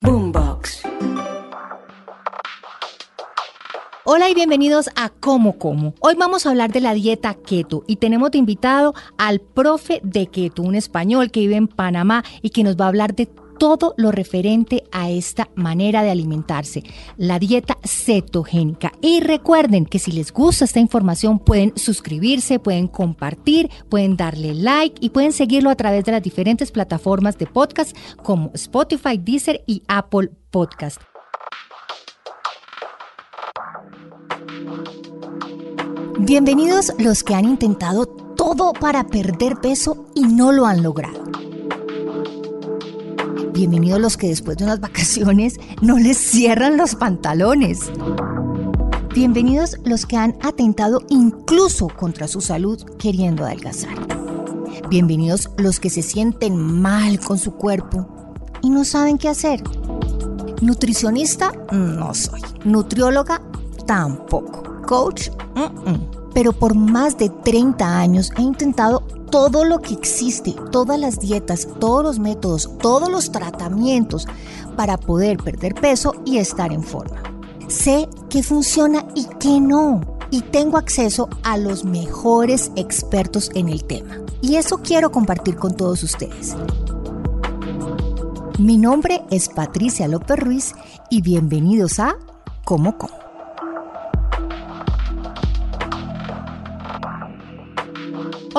Boombox. Hola y bienvenidos a Como Como. Hoy vamos a hablar de la dieta keto y tenemos de invitado al profe de keto, un español que vive en Panamá y que nos va a hablar de todo lo referente a esta manera de alimentarse, la dieta cetogénica. Y recuerden que si les gusta esta información pueden suscribirse, pueden compartir, pueden darle like y pueden seguirlo a través de las diferentes plataformas de podcast como Spotify, Deezer y Apple Podcast. Bienvenidos los que han intentado todo para perder peso y no lo han logrado. Bienvenidos los que después de unas vacaciones no les cierran los pantalones. Bienvenidos los que han atentado incluso contra su salud queriendo adelgazar. Bienvenidos los que se sienten mal con su cuerpo y no saben qué hacer. Nutricionista no soy. Nutrióloga tampoco. Coach, mm. Pero por más de 30 años he intentado todo lo que existe, todas las dietas, todos los métodos, todos los tratamientos para poder perder peso y estar en forma. Sé qué funciona y qué no. Y tengo acceso a los mejores expertos en el tema. Y eso quiero compartir con todos ustedes. Mi nombre es Patricia López Ruiz y bienvenidos a Como Como.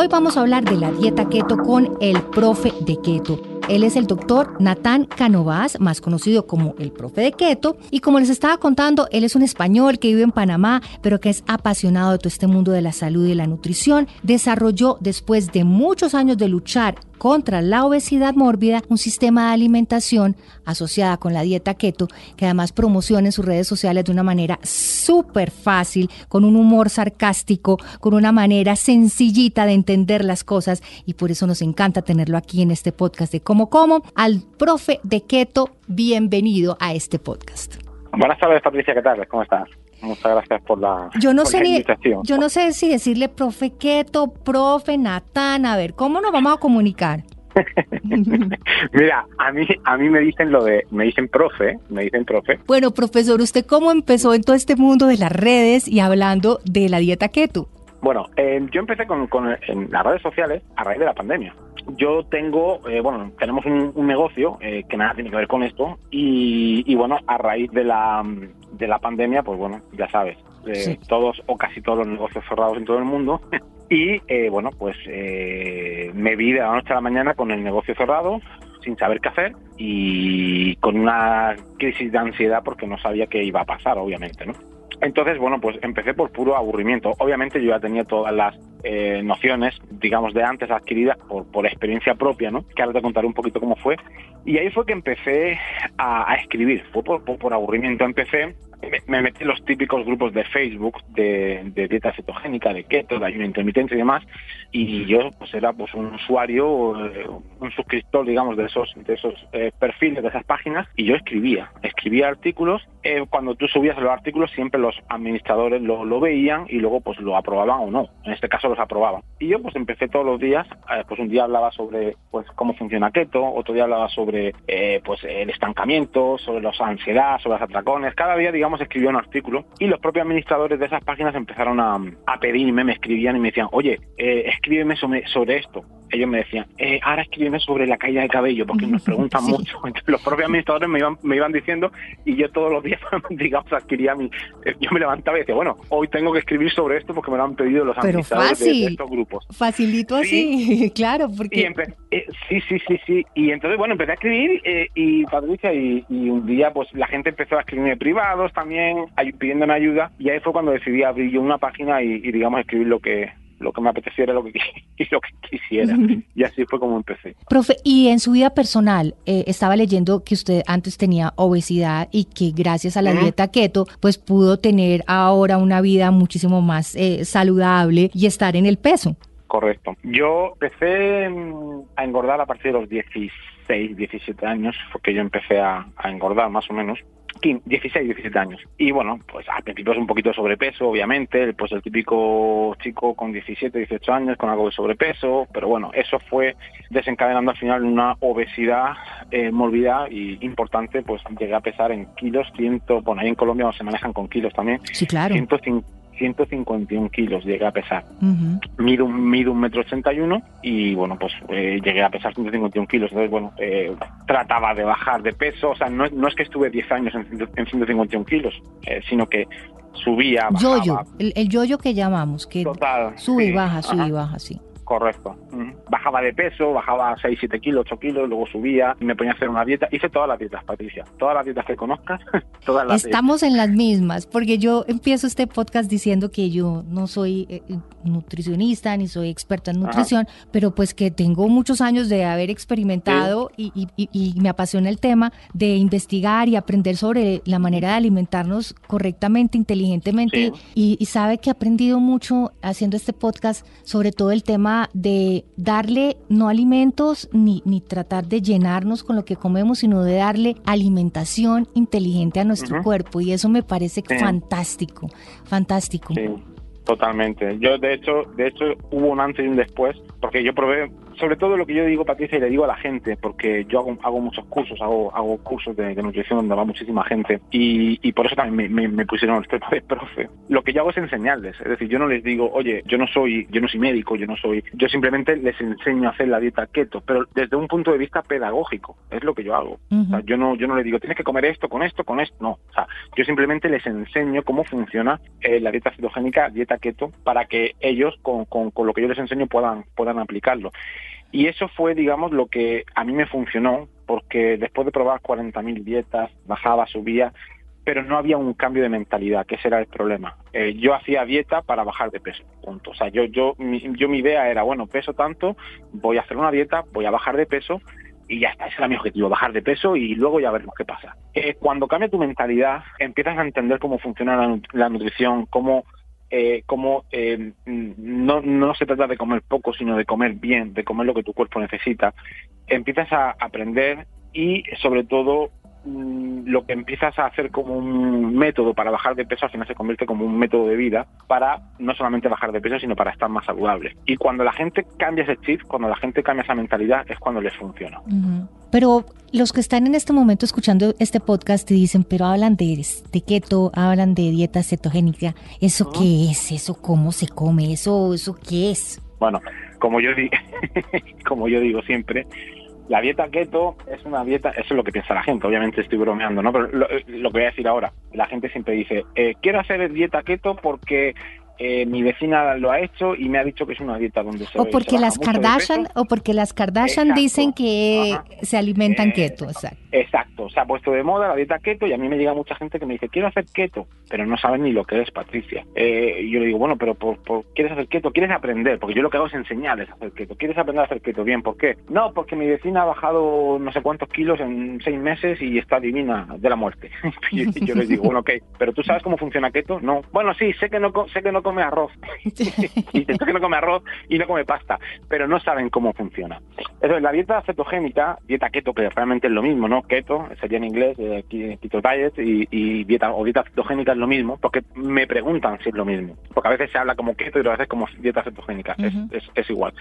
Hoy vamos a hablar de la dieta keto con el profe de keto. Él es el doctor Natán Canovas, más conocido como el profe de keto. Y como les estaba contando, él es un español que vive en Panamá, pero que es apasionado de todo este mundo de la salud y la nutrición. Desarrolló, después de muchos años de luchar contra la obesidad mórbida, un sistema de alimentación asociada con la dieta keto, que además promociona en sus redes sociales de una manera súper fácil, con un humor sarcástico, con una manera sencillita de entender las cosas y por eso nos encanta tenerlo aquí en este podcast de Como Como. Al profe de keto, bienvenido a este podcast. Buenas tardes, Patricia, ¿qué tal? ¿Cómo estás? Muchas gracias por la, yo no sé ni. Yo no sé si decirle profe Keto, profe Natán, a ver, ¿cómo nos vamos a comunicar? Mira, a mí a mí me dicen lo de me dicen profe, me dicen profe. Bueno, profesor, ¿usted cómo empezó en todo este mundo de las redes y hablando de la dieta keto? Bueno, eh, yo empecé con, con en las redes sociales a raíz de la pandemia. Yo tengo, eh, bueno, tenemos un, un negocio eh, que nada tiene que ver con esto y, y bueno, a raíz de la de la pandemia, pues bueno, ya sabes, eh, Sí. todos o casi todos los negocios cerrados en todo el mundo. y eh, bueno, pues eh, me vi de la noche a la mañana con el negocio cerrado, sin saber qué hacer y con una crisis de ansiedad porque no sabía qué iba a pasar, obviamente, ¿no? Entonces, bueno, pues empecé por puro aburrimiento. Obviamente yo ya tenía todas las eh, nociones, digamos, de antes adquiridas por, por experiencia propia, ¿no? Que ahora te contaré un poquito cómo fue. Y ahí fue que empecé a, escribir, fue por, por aburrimiento. Empecé, me, me metí en los típicos grupos de Facebook de, de dieta cetogénica, de keto, de ayuno intermitente y demás. Y yo pues era pues un usuario, eh, un suscriptor, digamos, de esos, de esos eh, perfiles, de esas páginas, y yo escribía, escribía artículos. Eh, cuando tú subías los artículos, siempre los administradores lo, lo veían y luego pues lo aprobaban o no. En este caso los aprobaban. Y yo pues empecé todos los días, eh, pues un día hablaba sobre pues cómo funciona keto, otro día hablaba sobre eh, pues el estancamiento, sobre la ansiedad, sobre los atracones. Cada día, digamos, escribía un artículo y los propios administradores de esas páginas empezaron a, a pedirme, me escribían y me decían, oye, eh, escríbeme sobre esto. Ellos me decían, eh, ahora escríbeme sobre la caída de cabello, porque nos preguntan Sí. mucho. Entonces, los propios administradores me iban, me iban diciendo y yo todos los días, digamos, adquiría mi... eh, Yo me levantaba y decía, bueno, hoy tengo que escribir sobre esto porque me lo han pedido los Pero administradores de- estos grupos. Facilito así, claro, Y porque... empe- eh, sí, sí, sí, sí. Y entonces, bueno, empecé a escribir eh, y Patricia, y, y un día, pues la gente empezó a escribirme privados también, ay- pidiéndome ayuda. Y ahí fue cuando decidí abrir yo una página y, y, digamos, escribir lo que lo que me apeteciera lo que, y lo que quisiera. Y así fue como empecé. Profe, y en su vida personal, eh, estaba leyendo que usted antes tenía obesidad y que gracias a la dieta keto, pues pudo tener ahora una vida muchísimo más eh, saludable y estar en el peso. Correcto. Yo empecé mm, a engordar a partir de los 16, 17 años, porque yo empecé a, a engordar más o menos. 16, 17 años. Y bueno, pues al principio es un poquito de sobrepeso, obviamente, pues el típico chico con 17, 18 años con algo de sobrepeso, pero bueno, eso fue desencadenando al final una obesidad, eh, morbidad y importante, pues llegué a pesar en kilos, ciento, bueno, ahí en Colombia se manejan con kilos también. Sí, claro. 151 kilos llegué a pesar. Mido, mido un metro ochenta y uno y bueno, pues eh, llegué a pesar 151 kilos. Entonces, bueno, eh, trataba de bajar de peso. O sea, no, no es que estuve 10 años en, en 151 kilos, eh, sino que subía, bajaba. Yoyo, el, el yoyo que llamamos, que Total, sube y sí, baja, sube y ajá. baja, sí. Correcto. Bajaba de peso, bajaba 6, 7 kilos, 8 kilos, luego subía, me ponía a hacer una dieta. Hice todas las dietas, Patricia. Todas las dietas que conozcas, todas las Estamos en las mismas, porque yo empiezo este podcast diciendo que yo no soy eh, nutricionista ni soy experta en nutrición, pero pues que tengo muchos años de haber experimentado y, y- y- y me apasiona el tema de investigar y aprender sobre la manera de alimentarnos correctamente, inteligentemente. Y, y sabe que he aprendido mucho haciendo este podcast sobre todo el tema de darle no alimentos ni, ni tratar de llenarnos con lo que comemos, sino de darle alimentación inteligente a nuestro cuerpo. Y eso me parece Sí. fantástico, fantástico. Sí, totalmente. Yo, de hecho, de hecho, hubo un antes y un después, porque yo probé, sobre todo lo que yo digo, Patricia, y le digo a la gente, porque yo hago, hago muchos cursos, hago, hago cursos de, de nutrición donde va muchísima gente, y, y por eso también me, me- me pusieron el tema de profe. Lo que yo hago es enseñarles, es decir, yo no les digo, oye, yo no soy, yo no soy médico, yo no soy, yo simplemente les enseño a hacer la dieta keto, pero desde un punto de vista pedagógico, es lo que yo hago. O sea, yo no, yo no les digo, tienes que comer esto, con esto, con esto. No. O sea, yo simplemente les enseño cómo funciona eh, la dieta cetogénica, dieta keto, para que ellos, con, con, con lo que yo les enseño, puedan, puedan aplicarlo. Y eso fue, digamos, lo que a mí me funcionó, porque después de probar 40.000 dietas, bajaba, subía, pero no había un cambio de mentalidad, que ese era el problema. Eh, yo hacía dieta para bajar de peso, punto. O sea, yo, yo, mi, yo mi idea era, bueno, peso tanto, voy a hacer una dieta, voy a bajar de peso, y ya está, ese era mi objetivo, bajar de peso y luego ya veremos qué pasa. Eh, cuando cambia tu mentalidad, empiezas a entender cómo funciona la, la nutrición, cómo, eh, cómo eh, no, no se trata de comer poco, sino de comer bien, de comer lo que tu cuerpo necesita. Empiezas a aprender y sobre todo lo que empiezas a hacer como un método para bajar de peso al final se convierte como un método de vida para no solamente bajar de peso sino para estar más saludable y cuando la gente cambia ese chip cuando la gente cambia esa mentalidad es cuando les funciona. Pero los que están en este momento escuchando este podcast y dicen, pero hablan de, de keto, hablan de dieta cetogénica, ¿eso qué es? ¿Eso cómo se come? ¿Eso, eso qué es? Bueno, como yo, di- como yo digo siempre, la dieta keto es una dieta, eso es lo que piensa la gente, obviamente estoy bromeando, ¿no? Pero lo, que voy a decir ahora, la gente siempre dice, eh, quiero hacer dieta keto porque eh, mi vecina lo ha hecho y me ha dicho que es una dieta donde se O porque las Kardashian, o porque las Kardashian Exacto. dicen que Ajá. se alimentan Eh, keto, exacto. Exacto, se ha puesto de moda la dieta keto y a mí me llega mucha gente que me dice, quiero hacer keto, pero no saben ni lo que es, Patricia. Eh, y yo le digo, bueno, pero por, por- ¿quieres hacer keto? ¿Quieres aprender? Porque yo lo que hago es enseñarles a hacer keto. ¿Quieres aprender a hacer keto? Bien, ¿por qué? No, porque mi vecina ha bajado no sé cuántos kilos en seis meses y está divina de la muerte. y yo les digo, bueno, ok, pero ¿tú sabes cómo funciona keto? No. Bueno, sí, sé que no, sé que no come arroz. y que no come arroz y no come pasta, pero no saben cómo funciona. Entonces, la dieta cetogénica, dieta keto, que realmente es lo mismo, ¿no? Keto, sería en inglés, eh, keto diet, y, y dieta o dieta cetogénica es lo mismo, porque me preguntan si es lo mismo. Porque a veces se habla como keto y otras veces como dieta cetogénica. Es- Ujú. es, es igual.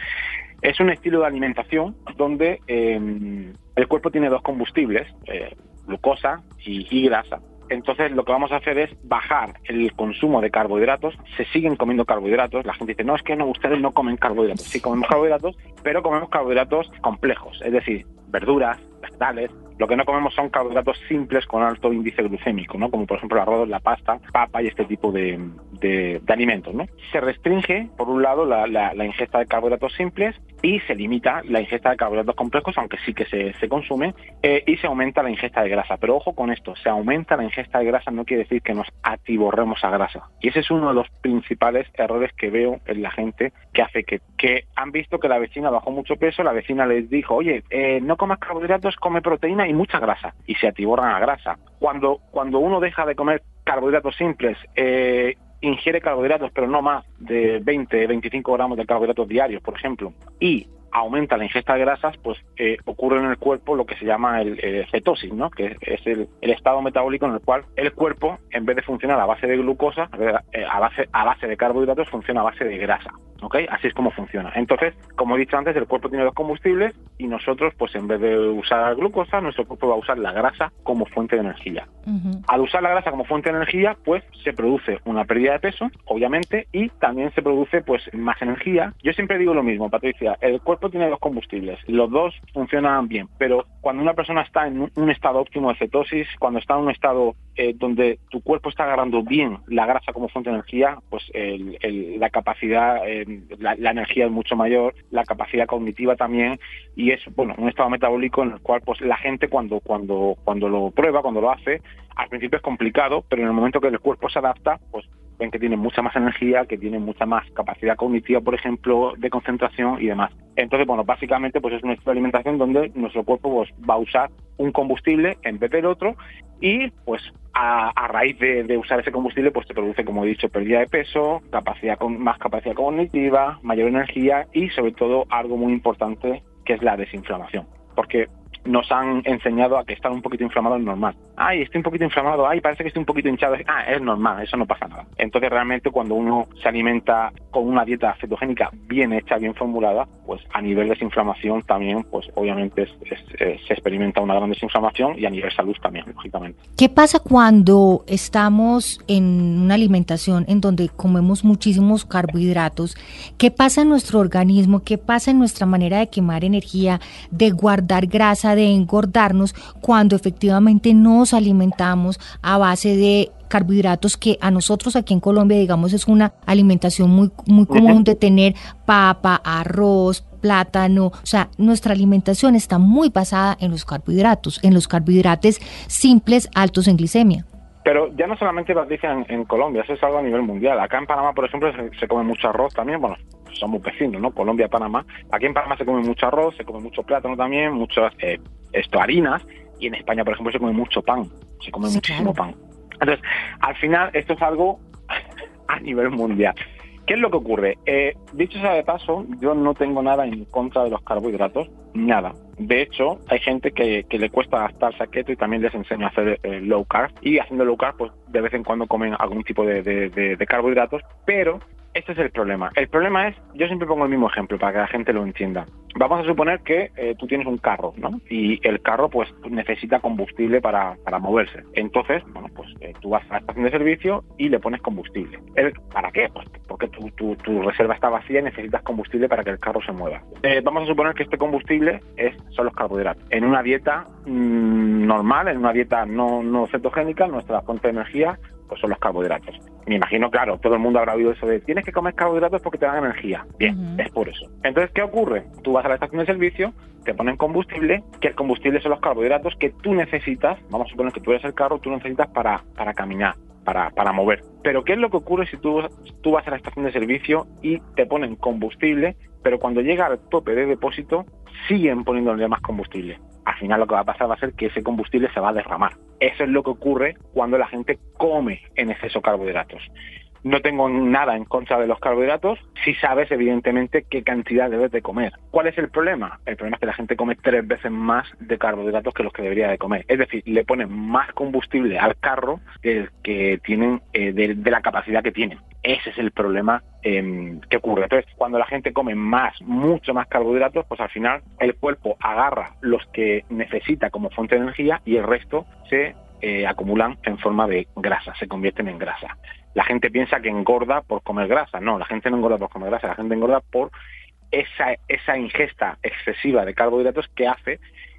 Es un estilo de alimentación donde eh, el cuerpo tiene dos combustibles, eh, glucosa y, y grasa. Entonces lo que vamos a hacer es bajar el consumo de carbohidratos. Se siguen comiendo carbohidratos. La gente dice, no, es que no, ustedes no comen carbohidratos. Sí comemos carbohidratos, pero comemos carbohidratos complejos, es decir, verduras, vegetales, Lo que no comemos son carbohidratos simples con alto índice glucémico, ¿no? Como por ejemplo el arroz, la pasta, papa y este tipo de, de, alimentos, ¿no? Se restringe, por un lado, la, la, ingesta de carbohidratos simples y se limita la ingesta de carbohidratos complejos, aunque sí que se, se consume, eh, y se aumenta la ingesta de grasa. Pero ojo con esto, se aumenta la ingesta de grasa no quiere decir que nos atiborremos a grasa. Y ese es uno de los principales errores que veo en la gente que hace que, que han visto que la vecina bajó mucho peso, la vecina les dijo, oye, eh, no comas carbohidratos, come proteína y mucha grasa. Y se atiborran a grasa. Cuando, cuando uno deja de comer carbohidratos simples, eh, ingiere carbohidratos, pero no más de 20, 25 gramos de carbohidratos diarios, por ejemplo, y aumenta la ingesta de grasas, pues eh, ocurre en el cuerpo lo que se llama el, cetosis, ¿no? que es el, estado metabólico en el cual el cuerpo, en vez de funcionar a base de glucosa, eh, a base, a base de carbohidratos, funciona a base de grasa. ¿Ok? Así es como funciona. Entonces, como he dicho antes, el cuerpo tiene dos combustibles y nosotros, pues en vez de usar glucosa, nuestro cuerpo va a usar la grasa como fuente de energía. Al usar la grasa como fuente de energía, pues se produce una pérdida de peso, obviamente, y también se produce pues más energía. Yo siempre digo lo mismo, Patricia, el cuerpo tiene dos combustibles, los dos funcionan bien, pero cuando una persona está en un estado óptimo de cetosis, cuando está en un estado eh, donde tu cuerpo está agarrando bien la grasa como fuente de energía, pues la capacidad, eh, la, energía es mucho mayor, la capacidad cognitiva también, y es bueno un estado metabólico en el cual pues la gente cuando cuando cuando lo prueba, cuando lo hace, al principio es complicado, pero en el momento que el cuerpo se adapta, pues ven que tienen mucha más energía, que tienen mucha más capacidad cognitiva, por ejemplo, de concentración y demás. Entonces, bueno, básicamente pues es una alimentación donde nuestro cuerpo pues, va a usar un combustible en vez del otro y pues a, raíz de, usar ese combustible pues se produce, como he dicho, pérdida de peso, capacidad con, más capacidad cognitiva, mayor energía y sobre todo algo muy importante que es la desinflamación. Porque nos han enseñado a que estar un poquito inflamado es normal. Ay, estoy un poquito inflamado, ay, parece que estoy un poquito hinchado. Ah, es normal, eso no pasa nada. Entonces, realmente, cuando uno se alimenta con una dieta cetogénica bien hecha, bien formulada, pues a nivel de desinflamación también, pues obviamente se experimenta una gran desinflamación y a nivel salud también, lógicamente. ¿Qué pasa cuando estamos en una alimentación en donde comemos muchísimos carbohidratos? ¿Qué pasa en nuestro organismo? ¿Qué pasa en nuestra manera de quemar energía, de guardar grasa? de engordarnos cuando efectivamente nos alimentamos a base de carbohidratos que a nosotros aquí en Colombia, digamos, es una alimentación muy, muy común de tener papa, arroz, plátano, o sea, nuestra alimentación está muy basada en los carbohidratos, en los carbohidratos simples altos en glicemia. Pero ya no solamente lo dicen en Colombia, eso es algo a nivel mundial. Acá en Panamá, por ejemplo, se, come mucho arroz también, bueno, somos vecinos, ¿no? Colombia, Panamá. Aquí en Panamá se come mucho arroz, se come mucho plátano también, muchas eh, esto, harinas, y en España, por ejemplo, se come mucho pan, se come muchísimo pan. Entonces, al final, esto es algo a nivel mundial. ¿Qué es lo que ocurre? Eh, dicho sea de paso, yo no tengo nada en contra de los carbohidratos, nada. De hecho, hay gente que, le cuesta adaptarse a y también les enseño a hacer eh, low carb. Y haciendo low carb, pues de vez en cuando comen algún tipo de carbohidratos, pero este es el problema. El problema es, yo siempre pongo el mismo ejemplo para que la gente lo entienda. Vamos a suponer que eh, tú tienes un carro, ¿no? Y el carro, pues, necesita combustible para, para moverse. Entonces, bueno, pues eh, tú vas a la estación de servicio y le pones combustible. ¿Para qué? Pues porque tu, tu, reserva está vacía y necesitas combustible para que el carro se mueva. Eh, vamos a suponer que este combustible es, son los carbohidratos. En una dieta mm, normal, en una dieta no, no cetogénica, nuestra fuente de energía pues son los carbohidratos. Me imagino, claro, todo el mundo habrá oído eso de tienes que comer carbohidratos porque te dan energía. Bien, es por eso. Entonces, ¿qué ocurre? Tú vas a la estación de servicio, te ponen combustible, que el combustible son los carbohidratos que tú necesitas, vamos a suponer que tú eres el carro, tú necesitas para, para caminar. Para, para, mover. Pero ¿qué es lo que ocurre si tú, tú vas a la estación de servicio y te ponen combustible, pero cuando llega al tope de depósito siguen poniéndole más combustible? Al final lo que va a pasar va a ser que ese combustible se va a derramar. Eso es lo que ocurre cuando la gente come en exceso carbohidratos. No tengo nada en contra de los carbohidratos si sabes evidentemente qué cantidad debes de comer. ¿Cuál es el problema? El problema es que la gente come tres veces más de carbohidratos que los que debería de comer. Es decir, le ponen más combustible al carro que, tienen eh, de la capacidad que tienen. Ese es el problema em, que ocurre. Entonces, cuando la gente come más, mucho más carbohidratos, pues al final el cuerpo agarra los que necesita como fuente de energía y el resto se eh, acumulan en forma de grasa, se convierten en grasa. La gente piensa que engorda por comer grasa. No, la gente no engorda por comer grasa, la gente engorda por esa, esa ingesta excesiva de carbohidratos que hace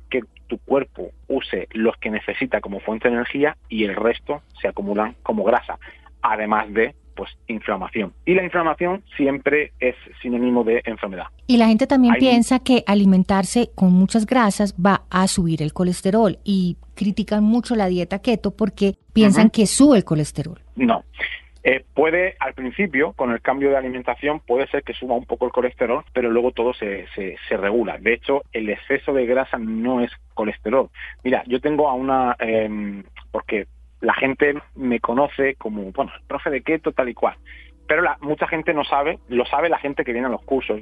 que tu cuerpo use los que necesita como fuente de energía y el resto se acumulan como grasa, además de pues inflamación. Y la inflamación siempre es sinónimo de enfermedad. Y la gente también Hay- piensa que alimentarse con muchas grasas va a subir el colesterol y critican mucho la dieta keto porque piensan que sube el colesterol. No. Eh, puede, al principio, con el cambio de alimentación, puede ser que suba un poco el colesterol, pero luego todo se, se, regula. De hecho, el exceso de grasa no es colesterol. Mira, yo tengo a una, em, porque la gente me conoce como, bueno, el profe de keto, tal y cual. Pero la, mucha gente no sabe, lo sabe la gente que viene a los cursos.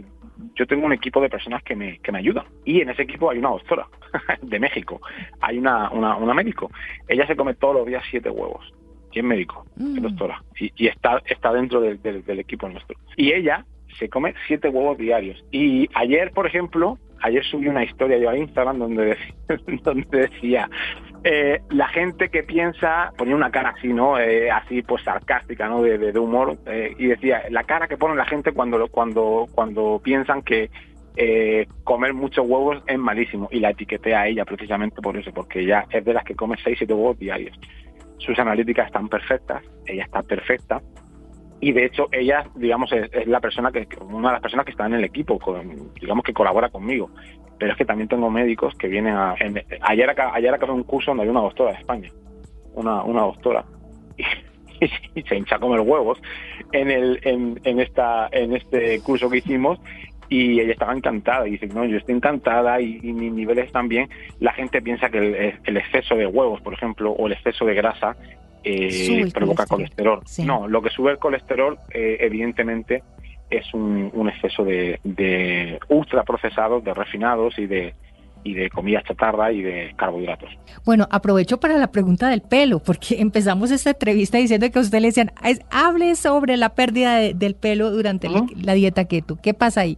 Yo tengo un equipo de personas que me, que me ayudan. Y en ese equipo hay una doctora de México. Hay una, una, una médico. Ella se come todos los días siete huevos. Y es médico, es Mm. doctora. Y, y está, está dentro del- equipo nuestro. Y ella se come siete huevos diarios. Y ayer, por ejemplo, ayer subí una historia yo a Instagram donde decía, donde decía eh, la gente que piensa, ponía una cara así, ¿no? Eh, así pues sarcástica, ¿no? De, de- de humor. eh, y decía, la cara que pone la gente cuando, cuando, cuando piensan que eh, comer muchos huevos es malísimo. Y la etiqueté a ella precisamente por eso, porque ella es de las que come 6 7 huevos diarios. Sus analíticas están perfectas, ella está perfecta. Y de hecho, ella, digamos, es, la persona que, una de las personas que está en el equipo, con- digamos que colabora conmigo. Pero es que también tengo médicos que vienen a. ayer, acá, ayer acabé un curso donde había una doctora de España, una, una doctora, y, se hincha a comer huevos en, el, en, en, esta, en este curso que hicimos. Y ella estaba encantada y dice, no, yo estoy encantada y, y mis niveles también. La gente piensa que el, el exceso de huevos, por ejemplo, o el exceso de grasa eh, provoca colesterol. colesterol. Sí. No, lo que sube el colesterol, eh, evidentemente, es un, un exceso de, de ultraprocesados, de refinados y de, y de comida chatarra y de carbohidratos. Bueno, aprovecho para la pregunta del pelo, porque empezamos esta entrevista diciendo que a usted le decían, "Es- hable sobre la pérdida de- del pelo durante la- Ujú. la dieta keto. ¿Qué pasa ahí?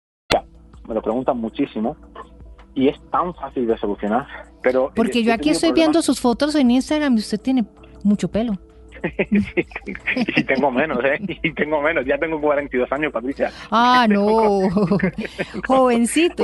Me lo preguntan muchísimo y es tan fácil de solucionar. Pero Porque yo aquí tenido estoy viendo sus fotos en Instagram y usted tiene mucho pelo. Sí, y tengo menos, ¿eh? Y tengo menos. Ya tengo 42 años, Patricia. Ah, no, jovencito.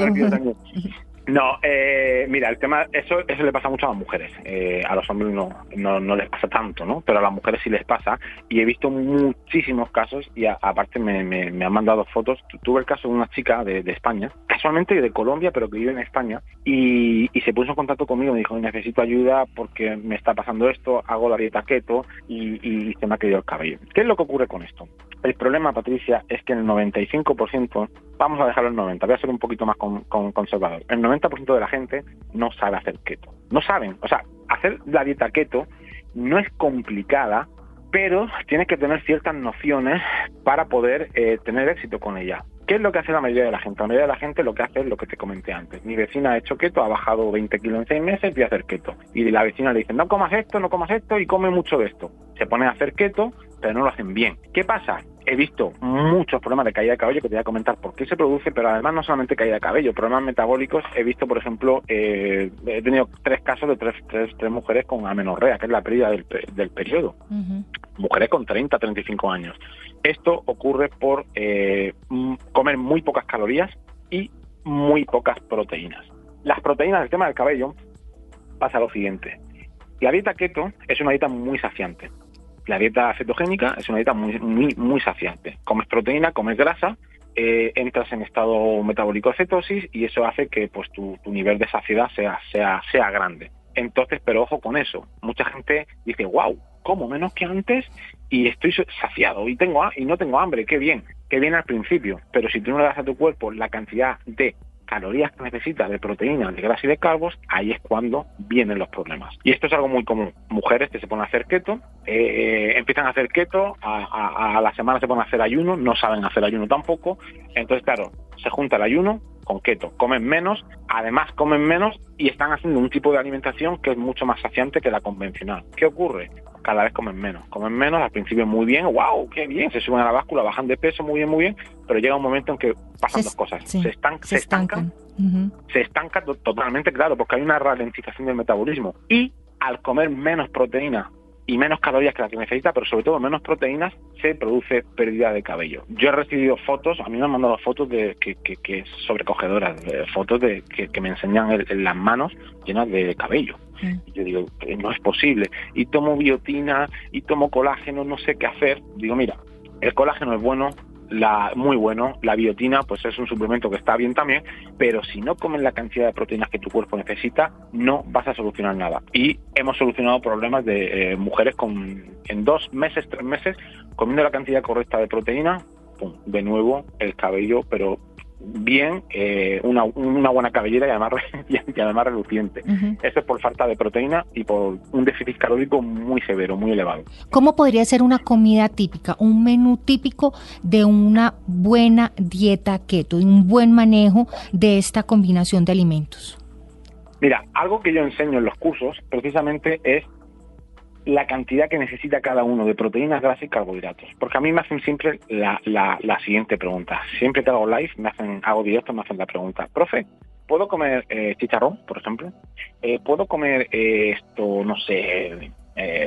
42 años. No, eh, mira, el tema, eso, eso le pasa mucho a las mujeres. Eh, a los hombres no, no, no les pasa tanto, ¿no? Pero a las mujeres sí les pasa. Y he visto muchísimos casos y a- aparte me, me, me han mandado fotos. Tu- Tuve el caso de una chica de, de España, casualmente de Colombia, pero que vive en España, y, y se puso en contacto conmigo. Me dijo, necesito ayuda porque me está pasando esto, hago la dieta keto y, y se me ha caído el cabello. ¿Qué es lo que ocurre con esto? El problema, Patricia, es que el 95%, vamos a dejarlo en 90, voy a ser un poquito más con- con- conservador. El 90% de la gente no sabe hacer keto. No saben. O sea, hacer la dieta keto no es complicada, pero tienes que tener ciertas nociones para poder eh, tener éxito con ella. ¿Qué es lo que hace la mayoría de la gente? La mayoría de la gente lo que hace es lo que te comenté antes. Mi vecina ha hecho keto, ha bajado 20 kilos en 6 meses, voy a hacer keto. Y la vecina le dice, no comas esto, no comas esto y come mucho de esto. Se pone a hacer keto, pero no lo hacen bien. ¿Qué pasa? He visto muchos problemas de caída de cabello que te voy a comentar por qué se produce, pero además no solamente caída de cabello, problemas metabólicos. He visto, por ejemplo, eh, he tenido tres casos de tres, tres, tres mujeres con amenorrea, que es la pérdida del, del periodo Ujú. mujeres con 30, 35 años. Esto ocurre por eh, comer muy pocas calorías y muy pocas proteínas. Las proteínas, el tema del cabello, pasa lo siguiente. La dieta keto es una dieta muy saciante. La dieta cetogénica es una dieta muy, muy, muy saciante. Comes proteína, comes grasa, eh, entras en estado metabólico de cetosis y eso hace que pues tu, tu nivel de saciedad sea, sea, sea grande. Entonces, pero ojo con eso. Mucha gente dice, wow, como menos que antes y estoy saciado y tengo y no tengo hambre, qué bien, qué bien al principio. Pero si tú no le das a tu cuerpo la cantidad de calorías que necesita, de proteínas, de grasa y de carbos, ahí es cuando vienen los problemas. Y esto es algo muy común. Mujeres que se ponen a hacer keto, eh, empiezan a hacer keto, a, a- a la semana se ponen a hacer ayuno, no saben hacer ayuno tampoco. Entonces, claro, se junta el ayuno con keto. Comen menos, además comen menos y están haciendo un tipo de alimentación que es mucho más saciante que la convencional. ¿Qué ocurre? Cada vez comen menos. Comen menos, al principio muy bien, wow, qué bien, se suben a la báscula, bajan de peso, muy bien, muy bien, pero llega un momento en que pasan dos cosas. se, están, se, estancan, se estancan totalmente, claro, porque hay una ralentización del metabolismo. Y al comer menos proteína y menos calorías que la que necesita, pero sobre todo menos proteínas, se produce pérdida de cabello. Yo he recibido fotos, a mí me han mandado fotos de que, que, sobrecogedoras, fotos de que, me enseñan las manos llenas de cabello. Y yo digo, no es posible. Y tomo biotina, y tomo colágeno, no sé qué hacer. Digo, mira, el colágeno es bueno, la, muy bueno. La biotina, pues es un suplemento que está bien también, pero si no comes la cantidad de proteínas que tu cuerpo necesita, no vas a solucionar nada. Y hemos solucionado problemas de eh, mujeres con en dos meses, tres meses, comiendo la cantidad correcta de proteína, pum, de nuevo el cabello, pero bien eh, una, una, buena cabellera y además, y además reluciente. Eso es por falta de proteína y por un déficit calórico muy severo, muy elevado. ¿Cómo podría ser una comida típica, un menú típico de una buena dieta keto, un buen manejo de esta combinación de alimentos? Mira, algo que yo enseño en los cursos precisamente es la cantidad que necesita cada uno de proteínas, grasas y carbohidratos. Porque a mí me hacen siempre la, la, siguiente pregunta. Siempre que hago live, me hacen, hago directo, me hacen la pregunta, profe, ¿puedo comer eh, chicharrón, por ejemplo? Eh, ¿Puedo comer eh, esto, no sé,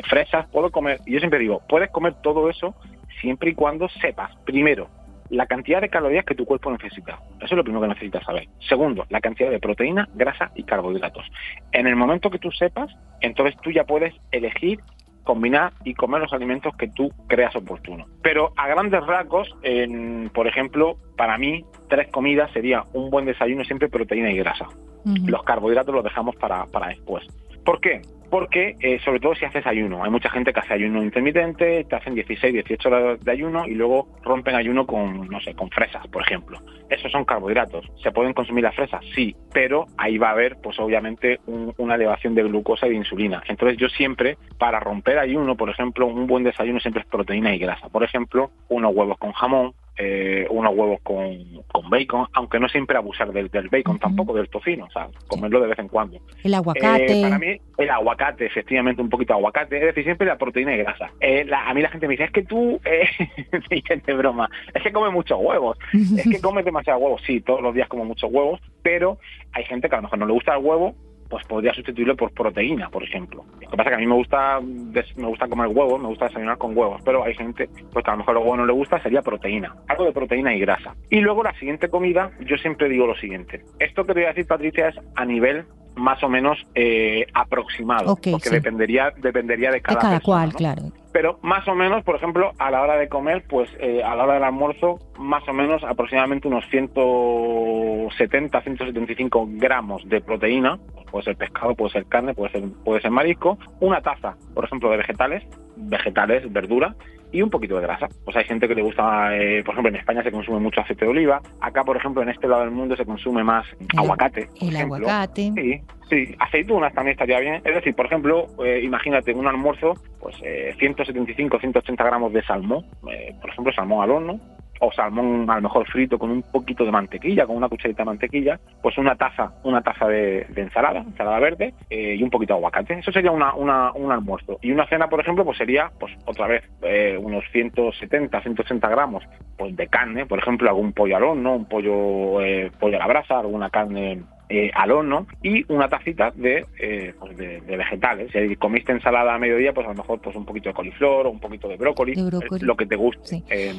fresas? ¿Puedo comer? Y yo siempre digo, puedes comer todo eso siempre y cuando sepas, primero, la cantidad de calorías que tu cuerpo necesita. Eso es lo primero que necesitas saber. Segundo, la cantidad de proteína, grasa y carbohidratos. En el momento que tú sepas, entonces tú ya puedes elegir combinar y comer los alimentos que tú creas oportuno. Pero a grandes rasgos, en, por ejemplo, para mí, tres comidas sería un buen desayuno siempre proteína y grasa. Los carbohidratos los dejamos para, para después. ¿Por qué? porque eh, sobre todo si haces ayuno, hay mucha gente que hace ayuno intermitente, te hacen 16, 18 horas de ayuno y luego rompen ayuno con, no sé, con fresas, por ejemplo. Esos son carbohidratos. ¿Se pueden consumir las fresas? Sí, pero ahí va a haber, pues obviamente, una elevación de glucosa y de insulina. Entonces yo siempre, para romper ayuno, por ejemplo, un buen desayuno siempre es proteína y grasa. Por ejemplo, unos huevos con jamón, eh, unos huevos con, con, bacon, aunque no siempre abusar del, del bacon, tampoco del tocino, o sea, comerlo de vez en cuando. El aguacate. Eh, para mí, el aguacate, efectivamente, un poquito de aguacate, es decir, siempre la proteína y grasa. Eh, a mí la gente me dice, es que tú, eh, de broma, es que comes muchos huevos, es que comes demasiados huevos, sí, todos los días como muchos huevos, pero hay gente que a lo mejor no le gusta el huevo pues podría sustituirlo por proteína, por ejemplo. Lo que pasa es que a mí me gusta me gusta comer huevos, me gusta desayunar con huevos, pero hay gente pues que a lo mejor el huevo no le gusta, sería proteína, algo de proteína y grasa. Y luego la siguiente comida, yo siempre digo lo siguiente. Esto que te voy a decir, Patricia, es a nivel más o menos eh, aproximado, porque dependería dependería de cada, cada cual, claro. Pero más o menos, por ejemplo, a la hora de comer, pues eh, a la hora del almuerzo, más o menos aproximadamente unos 170, 175 gramos de proteína, puede ser pescado, puede ser carne, puede ser, puede ser marisco, una taza, por ejemplo, de vegetales, vegetales, verdura, y un poquito de grasa. Pues hay gente que le gusta, eh, por ejemplo, en España se consume mucho aceite de oliva, acá, por ejemplo, en este lado del mundo se consume más aguacate. El aguacate. Sí, sí, aceitunas también estaría bien. Es decir, por ejemplo, eh, imagínate un almuerzo, pues eh, 175, 180 gramos de salmón, eh, por ejemplo, salmón al horno, o salmón a lo mejor frito con un poquito de mantequilla, con una cucharita de mantequilla, pues una taza, una taza de, ensalada, ensalada verde eh, y un poquito de aguacate. Eso sería una, una, un almuerzo. Y una cena, por ejemplo, pues sería, pues otra vez, eh, unos 170, 180 gramos pues de carne, por ejemplo, algún pollo al horno, un pollo, eh, pollo a la brasa, alguna carne eh, al horno y una tacita de, eh, pues de, vegetales. Si comiste ensalada a mediodía, pues a lo mejor pues un poquito de coliflor o un poquito de brócoli, lo que te guste. Sí. Eh,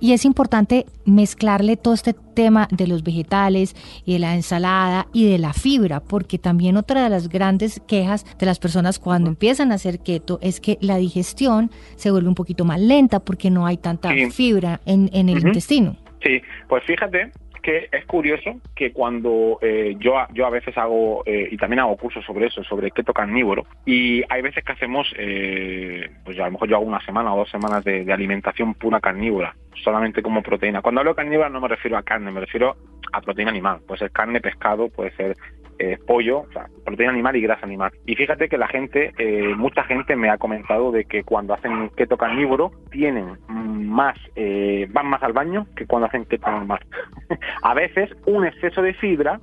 y, es importante mezclarle todo este tema de los vegetales y de la ensalada y de la fibra, porque también otra de las grandes quejas de las personas cuando empiezan a hacer keto es que la digestión se vuelve un poquito más lenta porque no hay tanta fibra en, en el intestino. Sí, pues fíjate que es curioso que cuando eh, yo, yo a veces hago, eh, y también hago cursos sobre eso, sobre keto carnívoro, y hay veces que hacemos, eh, pues a lo mejor yo hago una semana o dos semanas de, alimentación pura carnívora, solamente como proteína. Cuando hablo de carnívora no me refiero a carne, me refiero a proteína animal. Puede ser carne, pescado, puede ser eh, pollo, o sea, proteína animal y grasa animal. Y fíjate que la gente, eh, mucha gente me ha comentado de que cuando hacen keto carnívoro tienen más, eh, van más al baño que cuando hacen keto normal. a veces un exceso de fibra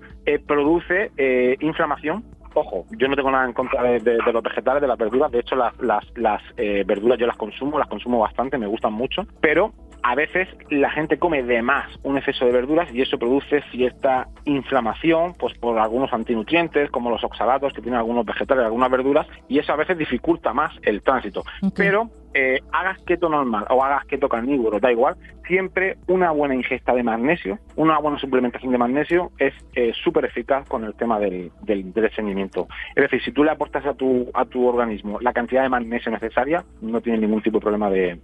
produce inflamación ojo, yo no tengo nada en contra de, los vegetales, de las verduras, de hecho las, las, las verduras yo las consumo, las consumo bastante, me gustan mucho, pero a veces la gente come de más un exceso de verduras y eso produce cierta inflamación pues por algunos antinutrientes como los oxalatos que tienen algunos vegetales, algunas verduras y eso a veces dificulta más el tránsito. Pero eh, hagas keto normal o hagas keto carnívoro, da igual, siempre una buena ingesta de magnesio, una buena suplementación de magnesio es eh, súper eficaz con el tema del, del, del estreñimiento. Es decir, si tú le aportas a tu, a tu organismo la cantidad de magnesio necesaria, no tiene ningún tipo de problema de...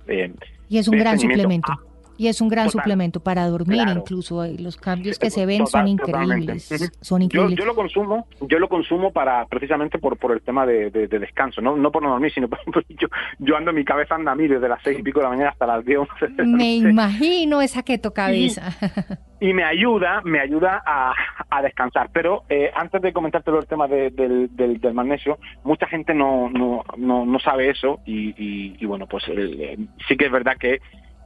y es un gran suplemento. Y es un gran suplemento para dormir, incluso los cambios que se ven son increíbles. Son increíbles. Yo, lo consumo, yo lo consumo para precisamente por por el tema de, descanso, no no por no dormir, sino porque yo, yo ando mi cabeza anda a mí desde las seis y pico de la mañana hasta las diez. Me imagino esa keto cabeza. Y, me ayuda, me ayuda a, a descansar. Pero eh, antes de comentarte el tema del, del, magnesio, mucha gente no no, no, no sabe eso y, y, bueno, pues eh, sí que es verdad que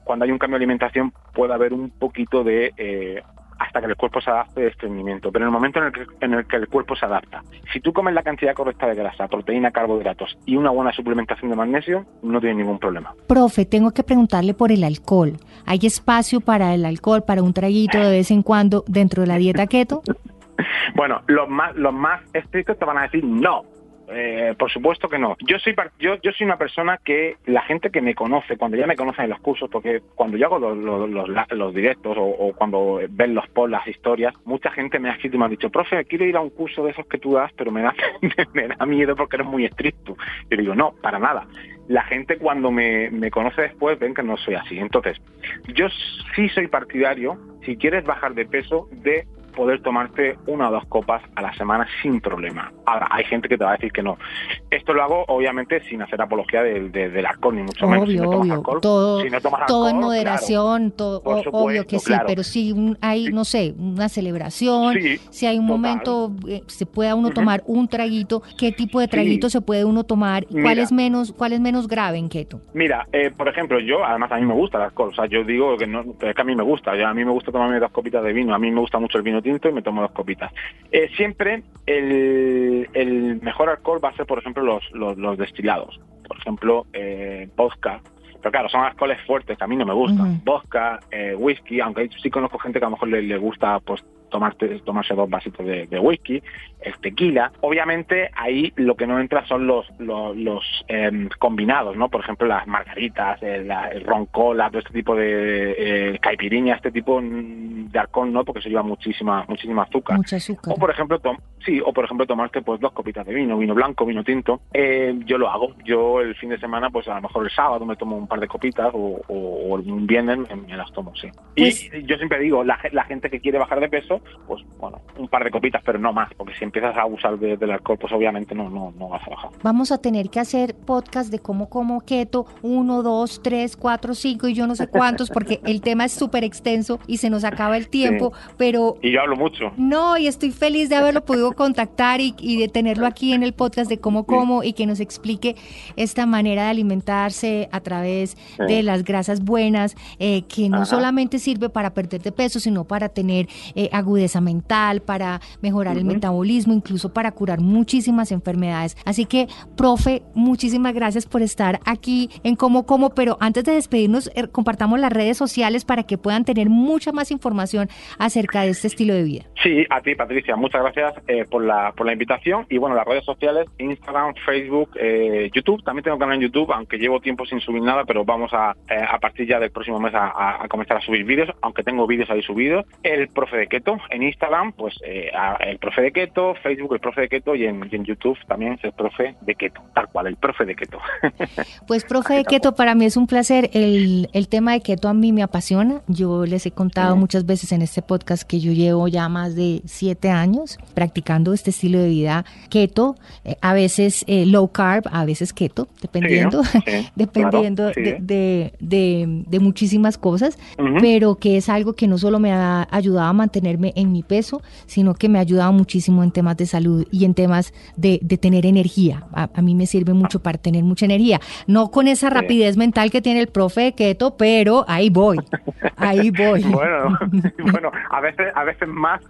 cuando hay un cambio de alimentación puede haber un poquito de eh, hasta que el cuerpo se adapte de estreñimiento. Pero en el momento en el, que, en el que el cuerpo se adapta, si tú comes la cantidad correcta de grasa, proteína, carbohidratos y una buena suplementación de magnesio, no tienes ningún problema. Profe, tengo que preguntarle por el alcohol. ¿Hay espacio para el alcohol, para un traguito de vez en cuando dentro de la dieta keto? bueno, los más, los más estrictos te van a decir no, eh, por supuesto que no. Yo soy yo, yo soy una persona que la gente que me conoce, cuando ya me conocen en los cursos, porque cuando yo hago los, los, directos o, cuando ven los posts, las historias, mucha gente me ha escrito y me ha dicho, profe, quiero ir a un curso de esos que tú das, pero me da, me da miedo porque eres muy estricto. Yo digo, no, para nada. La gente cuando me, me conoce después ven que no soy así. Entonces, yo sí soy partidario, si quieres bajar de peso, de poder tomarte una o dos copas a la semana sin problema. Ahora, hay gente que te va a decir que no. Esto lo hago, obviamente, sin hacer apología del, del alcohol, ni mucho menos. Si no tomas alcohol, todo, si no tomas todo en moderación, todo, obvio que sí, pero si hay, no sé, una celebración, si hay un momento, eh, se pueda uno tomar un traguito, ¿qué tipo de traguito se puede uno tomar? ¿Cuál es menos cuál es menos grave en keto? Mira, eh, por ejemplo, yo, además a mí me gusta el alcohol, o sea, yo digo que, no, es que a mí me gusta, a mí me gusta tomarme dos copitas de vino, a mí me gusta mucho el vino tinto y me tomo dos copitas. Eh, siempre el, el, mejor alcohol va a ser, por ejemplo, los, los, destilados. Por ejemplo, eh, vodka. Pero claro, son alcoholes fuertes que a mí no me gustan. Vodka, eh, whisky, aunque sí conozco gente que a lo mejor le, le gusta pues tomarte, tomarse dos vasitos de, whisky, el tequila. Obviamente ahí lo que no entra son los, los, em, combinados, ¿no? Por ejemplo, las margaritas, el, ron cola, todo este tipo de eh, caipirinha, este tipo de alcohol, ¿no? Porque se lleva muchísima muchísima azúcar. O por ejemplo, sí, o por ejemplo tomarte pues dos copitas de vino, vino blanco, vino tinto. Eh, yo lo hago. Yo el fin de semana, pues a lo mejor el sábado me tomo un par de copitas o, un viernes me, las tomo, sí. Y pues yo siempre digo, la, la gente que quiere bajar de peso, pues bueno, un par de copitas, pero no más, porque si empiezas a abusar del alcohol, pues obviamente no, no, no vas a bajar. Vamos a tener que hacer podcast de cómo como keto, uno, dos, tres, cuatro, cinco y yo no sé cuántos, porque el tema es súper extenso y se nos acaba el tiempo, pero... Y yo hablo mucho. No, y estoy feliz de haberlo podido contactar y, de tenerlo aquí en el podcast de cómo como y que nos explique esta manera de alimentarse a través de las grasas buenas, eh, que no solamente sirve para perder de peso, sino para tener eh, agudeza mental, para mejorar el metabolismo, incluso para curar muchísimas enfermedades. Así que, profe, muchísimas gracias por estar aquí en Como Como, pero antes de despedirnos, eh, compartamos las redes sociales para que puedan tener mucha más información acerca de este estilo de vida. Sí, a ti, Patricia, muchas gracias eh, por, la, por la invitación. Y bueno, las redes sociales, Instagram, Facebook, eh, YouTube, también tengo canal en YouTube, aunque llevo tiempo sin subir nada, pero vamos a, a partir ya del próximo mes a, a comenzar a subir vídeos, aunque tengo vídeos ahí subidos. El profe de Keto en Instagram, pues eh, el profe de keto, Facebook el profe de keto y en, YouTube también es el profe de keto, tal cual, el profe de keto. Pues profe de keto, para mí es un placer. El, el tema de keto a mí me apasiona. Yo les he contado muchas veces en este podcast que yo llevo ya más de siete años practicando este estilo de vida keto, eh, a veces eh, low carb, a veces keto, dependiendo, dependiendo de, de, de, muchísimas cosas, pero que es algo que no solo me ha ayudado a mantenerme mantenerme en mi peso, sino que me ha ayudado muchísimo en temas de salud y en temas de, tener energía. A, mí me sirve mucho para tener mucha energía. No con esa rapidez mental que tiene el profe Keto, pero ahí voy, ahí voy. bueno, bueno, a veces, a veces más,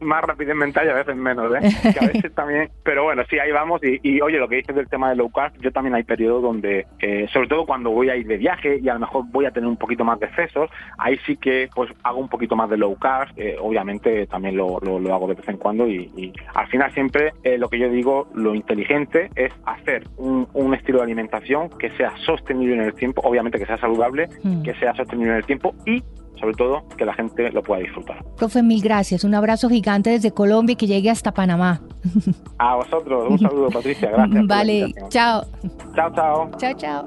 más, rapidez mental y a veces menos, ¿eh? Que a veces también, pero bueno, sí, ahí vamos. Y, oye, lo que dices del tema de low carb, yo también hay periodos donde, eh, sobre todo cuando voy a ir de viaje y a lo mejor voy a tener un poquito más de excesos, ahí sí que pues hago un poquito más de low carb, eh, obviamente también lo, lo, hago de vez en cuando y, al final siempre eh, lo que yo digo, lo inteligente es hacer un, un, estilo de alimentación que sea sostenible en el tiempo, obviamente que sea saludable, mm. que sea sostenible en el tiempo y sobre todo que la gente lo pueda disfrutar. Profe, mil gracias. Un abrazo gigante desde Colombia y que llegue hasta Panamá. A vosotros, un saludo Patricia, gracias. Vale, chao. Chao, chao. Chao, chao.